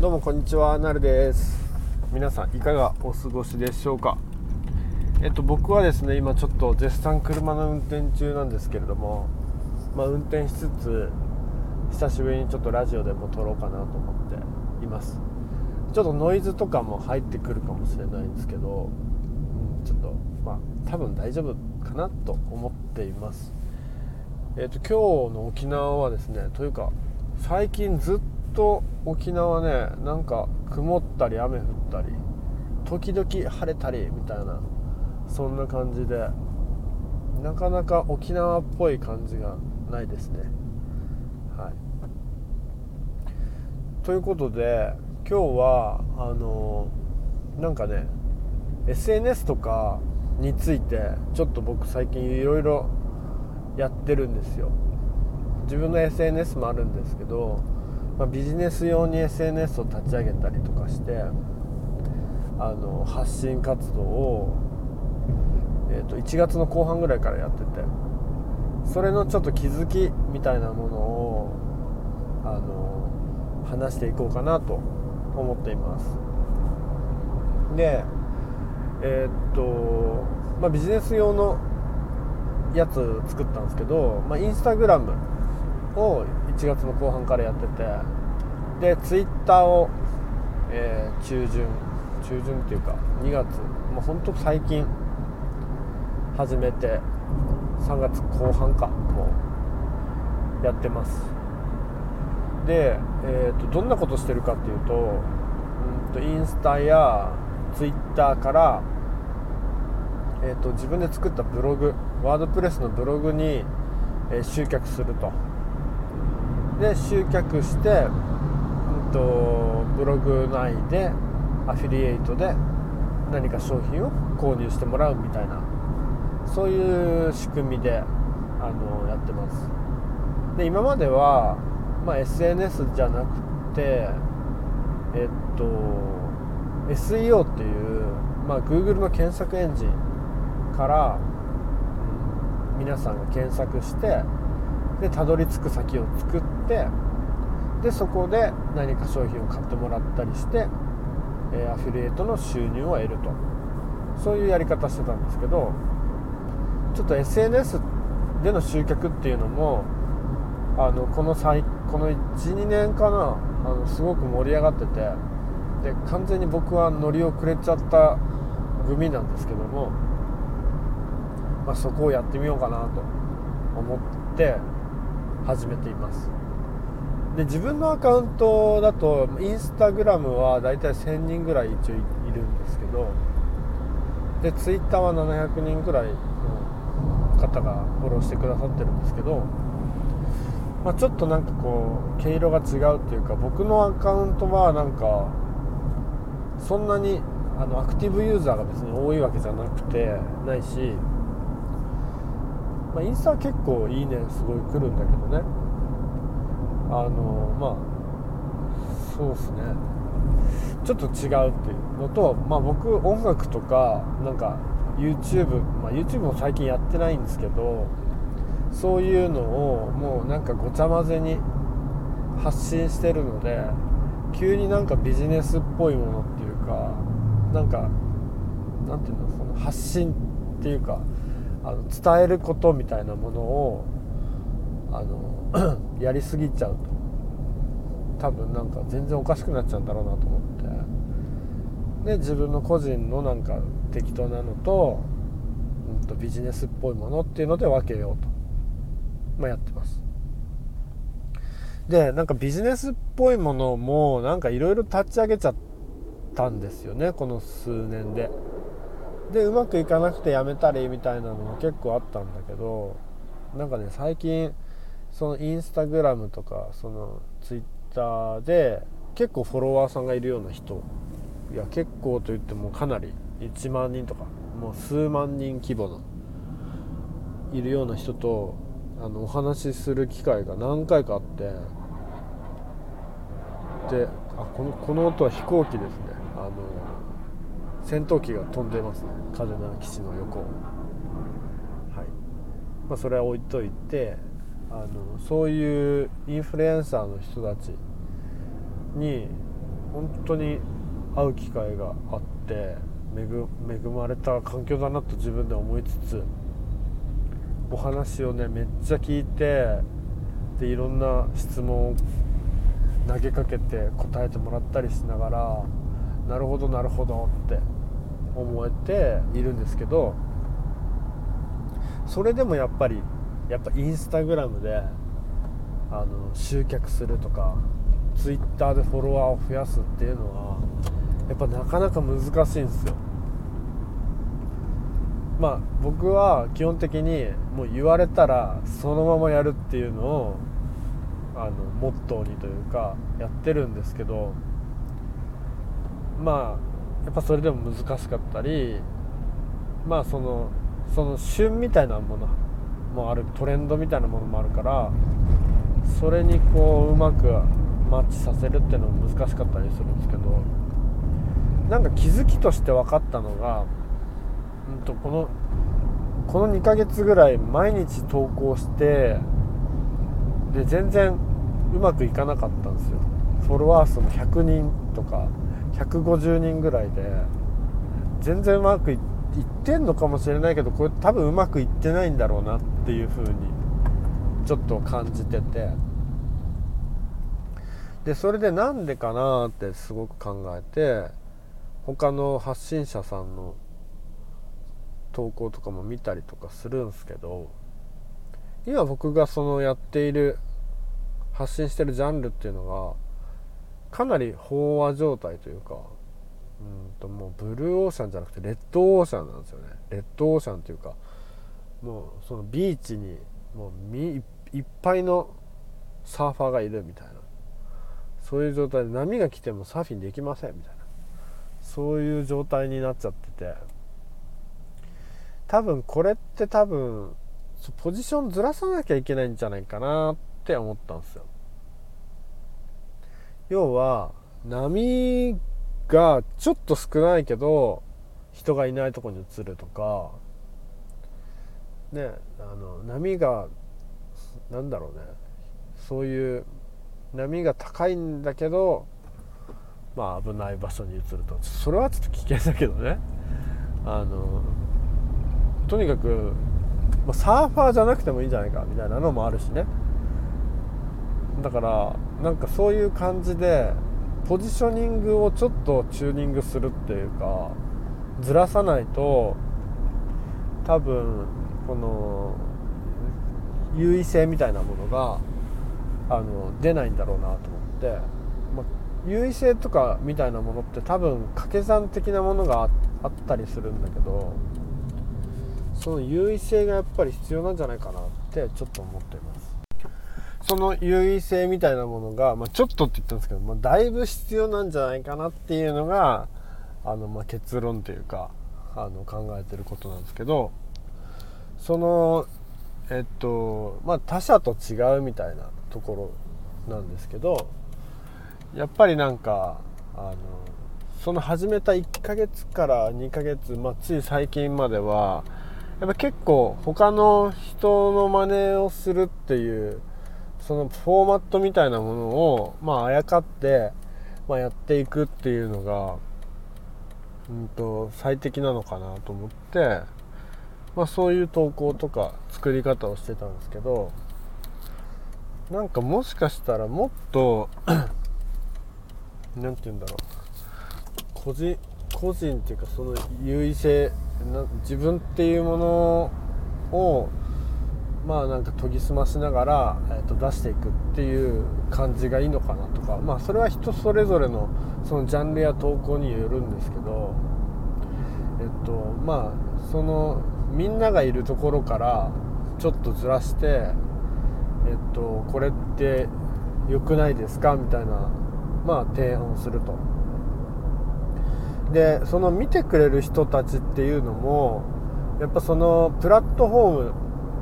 どうもこんにちはなるです。皆さんいかがお過ごしでしょうか？えっと僕はですね今ちょっと絶賛車の運転中なんですけれどもまあ、運転しつつ久しぶりにちょっとラジオでも撮ろうかなと思っています。ちょっとノイズとかも入ってくるかもしれないんですけど、うん、ちょっとまあ多分大丈夫かなと思っています。えっと今日の沖縄はですねというか最近ずっとと沖縄ねなんか曇ったり雨降ったり時々晴れたりみたいなそんな感じでなかなか沖縄っぽい感じがないですね。はい。ということで今日はあのなんかね SNS とかについてちょっと僕最近いろいろやってるんですよ。自分の SNS もあるんですけど、まあ、ビジネス用に SNS を立ち上げたりとかしてあの発信活動を、えー、と1月の後半ぐらいからやっててそれのちょっと気づきみたいなものをあの話していこうかなと思っています。でえー、っと、まあ、ビジネス用のやつ作ったんですけど、まあ、インスタグラムを1月の後半からやっててでツイッターを、えー、中旬中旬っていうか2月もうほんと最近始めて3月後半かもうやってます。で、えーと、どんなことしてるかっていうと,、うんとインスタやツイッターから、えーと、自分で作ったブログワードプレスのブログに、えー、集客すると。で集客して、うんとブログ内でアフィリエイトで何か商品を購入してもらうみたいなそういう仕組みであのやってます。で今までは、まあ、SNS じゃなくてえっと SEO っていう、まあ、Google の検索エンジンから、皆さんが検索してでたどり着く先を作ってでそこで何か商品を買ってもらったりして、えー、アフィリエイトの収入を得ると。そういうやり方してたんですけどちょっと SNS での集客っていうのもあのこの最この12年かなあのすごく盛り上がっててで完全に僕は乗り遅れちゃった組なんですけども、まあ、そこをやってみようかなと思って始めています。で自分のアカウントだとインスタグラムはだいたい1000人ぐらい一応いるんですけどでツイッターは700人ぐらいの方がフォローしてくださってるんですけど、まあ、ちょっとなんかこう毛色が違うっていうか僕のアカウントはなんかそんなにあのアクティブユーザーが別に多いわけじゃなくてないし、まあ、インスタは結構いいねすごい来るんだけどね。のまあそうっすね。ちょっと違うっていうのと、まあ、僕音楽とかなんか YouTube、まあ、YouTube も最近やってないんですけどそういうのをもうなんかごちゃ混ぜに発信してるので急になんかビジネスっぽいものっていうかなんかなんていうのその発信っていうかあの伝えることみたいなものをあの やりすぎちゃうと。多分なんか全然おかしくなっちゃうんだろうなと思って。で自分の個人のなんか適当なのと,、うん、とビジネスっぽいものっていうので分けようと、まあ、やってます。でなんかビジネスっぽいものもなんかいろいろ立ち上げちゃったんですよねこの数年で。でうまくいかなくてやめたりみたいなのも結構あったんだけどなんかね最近そのインスタグラムとかそのツイッターで結構フォロワーさんがいるような人いや結構と言ってもかなり1万人とかもう数万人規模のいるような人とあのお話しする機会が何回かあってであこのこの音は飛行機ですね。あの戦闘機が飛んでます。ね嘉手納基地の横。はい。まあそれは置いといてあのそういうインフルエンサーの人たちに本当に会う機会があって恵恵まれた環境だなと自分で思いつつお話をねめっちゃ聞いてでいろんな質問を投げかけて答えてもらったりしながらなるほどなるほどって思えているんですけどそれでもやっぱりやっぱインスタグラムであの集客するとかツイッターでフォロワーを増やすっていうのはやっぱなかなか難しいんですよ。まあ僕は基本的にもう言われたらそのままやるっていうのをあのモットーにというかやってるんですけどまあやっぱそれでも難しかったりまあそのその旬みたいなものもあるトレンドみたいなものもあるからそれにこううまくマッチさせるっていうのも難しかったりするんですけどなんか気づきとして分かったのが、うん、とこのこの2ヶ月ぐらい毎日投稿してで全然うまくいかなかったんですよ。フォロワー数も100人とか150人ぐらいで全然うまくいってんのかもしれないけどこれ多分うまくいってないんだろうなってていう風にちょっと感じてて。でそれでなんでかなってすごく考えて他の発信者さんの投稿とかも見たりとかするんですけど今僕がそのやっている発信してるジャンルっていうのがかなり飽和状態というかうんともうブルーオーシャンじゃなくてレッドオーシャンなんですよね。レッドオーシャンというかもうそのビーチにもういっぱいのサーファーがいるみたいな。そういう状態で波が来てもサーフィンできませんみたいな。そういう状態になっちゃってて。多分これって多分ポジションずらさなきゃいけないんじゃないかなって思ったんですよ。要は波がちょっと少ないけど人がいないとこに移るとかねあの波がなんだろうね。そういう波が高いんだけどまあ危ない場所に移ると。それはちょっと危険だけどね。あのとにかく、ま、サーファーじゃなくてもいいんじゃないかみたいなのもあるしね。だからなんかそういう感じでポジショニングをちょっとチューニングするっていうかずらさないと多分この優位性みたいなものがあの出ないんだろうなと思って、まあ、優位性とかみたいなものって多分掛け算的なものがあったりするんだけどその優位性がやっぱり必要なんじゃないかなってちょっと思っています。その優位性みたいなものが、まあ、ちょっとって言ったんですけど、まあ、だいぶ必要なんじゃないかなっていうのがあの、ま、結論というかあの考えてることなんですけどそのえっとまあ他者と違うみたいなところなんですけどやっぱりなんかあのその始めた1ヶ月から2ヶ月、まあ、つい最近まではやっぱ結構他の人の真似をするっていうそのフォーマットみたいなものをまああやかって、まあ、やっていくっていうのが、うんと、最適なのかなと思って、まあ、そういう投稿とか作り方をしてたんですけどなんかもしかしたらもっと 何て言うんだろう。個人個人っていうかその優位性自分っていうものをまあなんか研ぎ澄ましながら、えー、と出していくっていう感じがいいのかなとか。まあそれは人それぞれのそのジャンルや投稿によるんですけどえっとまあそのみんながいるところからちょっとずらしてえっとこれって良くないですか？みたいなまあ提案をすると。でその見てくれる人たちっていうのもやっぱそのプラットフォー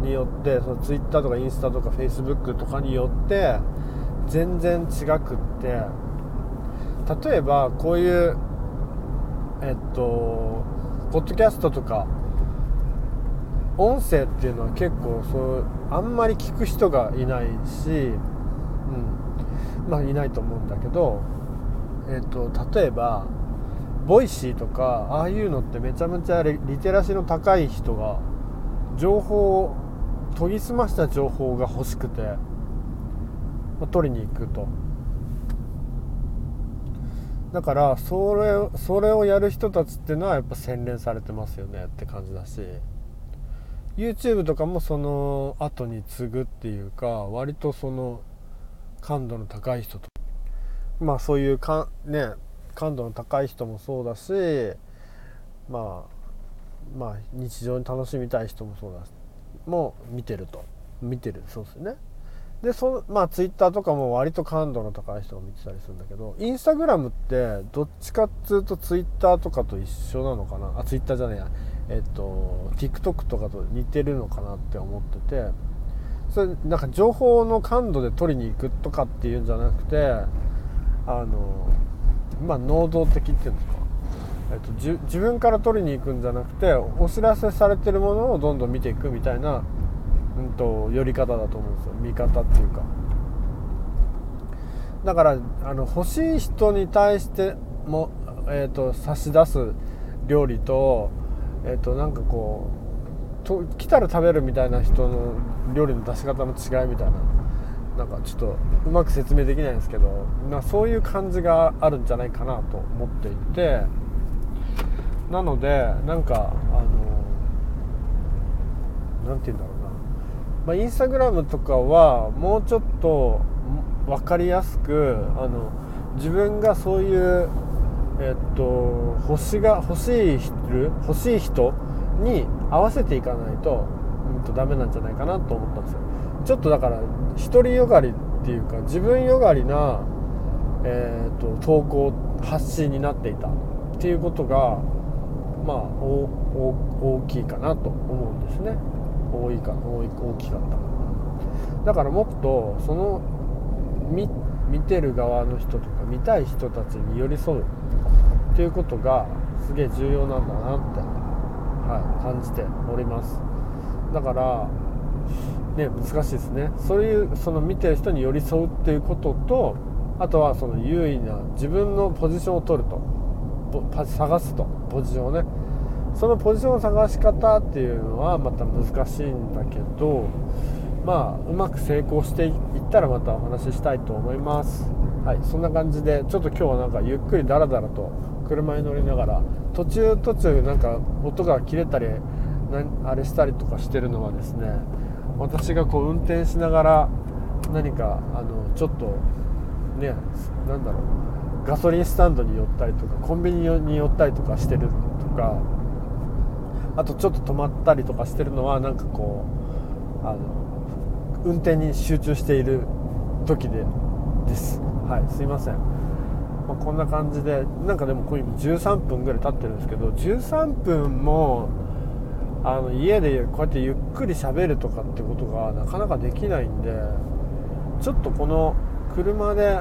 ムによってその Twitter とかインスタとか Facebook とかによって全然違くって。例えばこういうえっとポッドキャストとか音声っていうのは結構そうあんまり聞く人がいないし、うん、まあいないと思うんだけどえーと、例えば Voicy とかああいうのってめちゃめちゃリテラシーの高い人が情報を研ぎ澄ました情報が欲しくて、まあ、取りに行くと。だからそれそれをやる人たちっていうのはやっぱ洗練されてますよねって感じだし。YouTube とかもその後に次ぐっていうか割とその感度の高い人と。まあそういうかね感度の高い人もそうだしまあまあ日常に楽しみたい人もそうだしも見てると。見てる。そうですね。でそまあツイッターとかも割と感度の高い人が見てたりするんだけどインスタグラムってどっちかっつうとツイッターとかと一緒なのかな？あツイッターじゃないや。えっと TikTok とかと似てるのかなって思っててそれなんか情報の感度で取りに行くとかっていうんじゃなくてあのまあ能動的っていうんですか、えっと、じ自分から取りに行くんじゃなくてお知らせされてるものをどんどん見ていくみたいなうんと、寄り方だと思うんですよ。見方っていうか。だからあの欲しい人に対しても、えーと、差し出す料理と,、えーと、なんかこうと来たら食べるみたいな人の料理の出し方の違いみたいななんかちょっとうまく説明できないんですけど、まあ、そういう感じがあるんじゃないかなと思っていてなのでなんかあの何て言うんだろうな。まあ、インスタグラムとかはもうちょっと分かりやすくあの自分がそういう、えっと、星が欲しい人欲しい人に合わせていかないと,、うん、とダメなんじゃないかなと思ったんですよ。ちょっとだから独りよがりっていうか自分よがりな、えーと、投稿発信になっていた。っていうことがまあ大きいかなと思うんですね。多いか多い大きかっただからもっとその見てる側の人とか見たい人たちに寄り添うっていうことがすげえ重要なんだなって、はい、感じております。だからね難しいですね。そういうその見てる人に寄り添うっていうこととあとはその優位な自分のポジションを取ると探すとポジションをね。そのポジションの探し方っていうのはまた難しいんだけどまあうまく成功していったらまたお話ししたいと思います。はいそんな感じでちょっと今日はなんかゆっくりダラダラと車に乗りながら途中途中なんか音が切れたりあれしたりとかしてるのはですね私がこう運転しながら何かあのちょっとね何だろうガソリンスタンドに寄ったりとかコンビニに寄ったりとかしてるとかあとちょっと止まったりとかしてるのはなんかこうあの運転に集中している時でです。はいすいません、まあ、こんな感じでなんかでもこう今13分ぐらい経ってるんですけど13分もあの家でこうやってゆっくり喋るとかってことがなかなかできないんでちょっとこの車で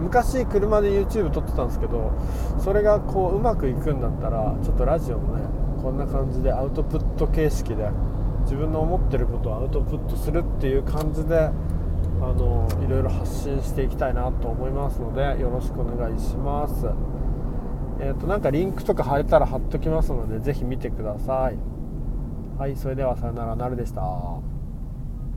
昔車で YouTube 撮ってたんですけどそれがこううまくいくんだったらちょっとラジオもねこんな感じでアウトプット形式で自分の思ってることをアウトプットするっていう感じであのいろいろ発信していきたいなと思いますのでよろしくお願いします。えっ、ー、となんかリンクとか貼れたら貼っときますので是非見てください。はいそれではさよならなるでした。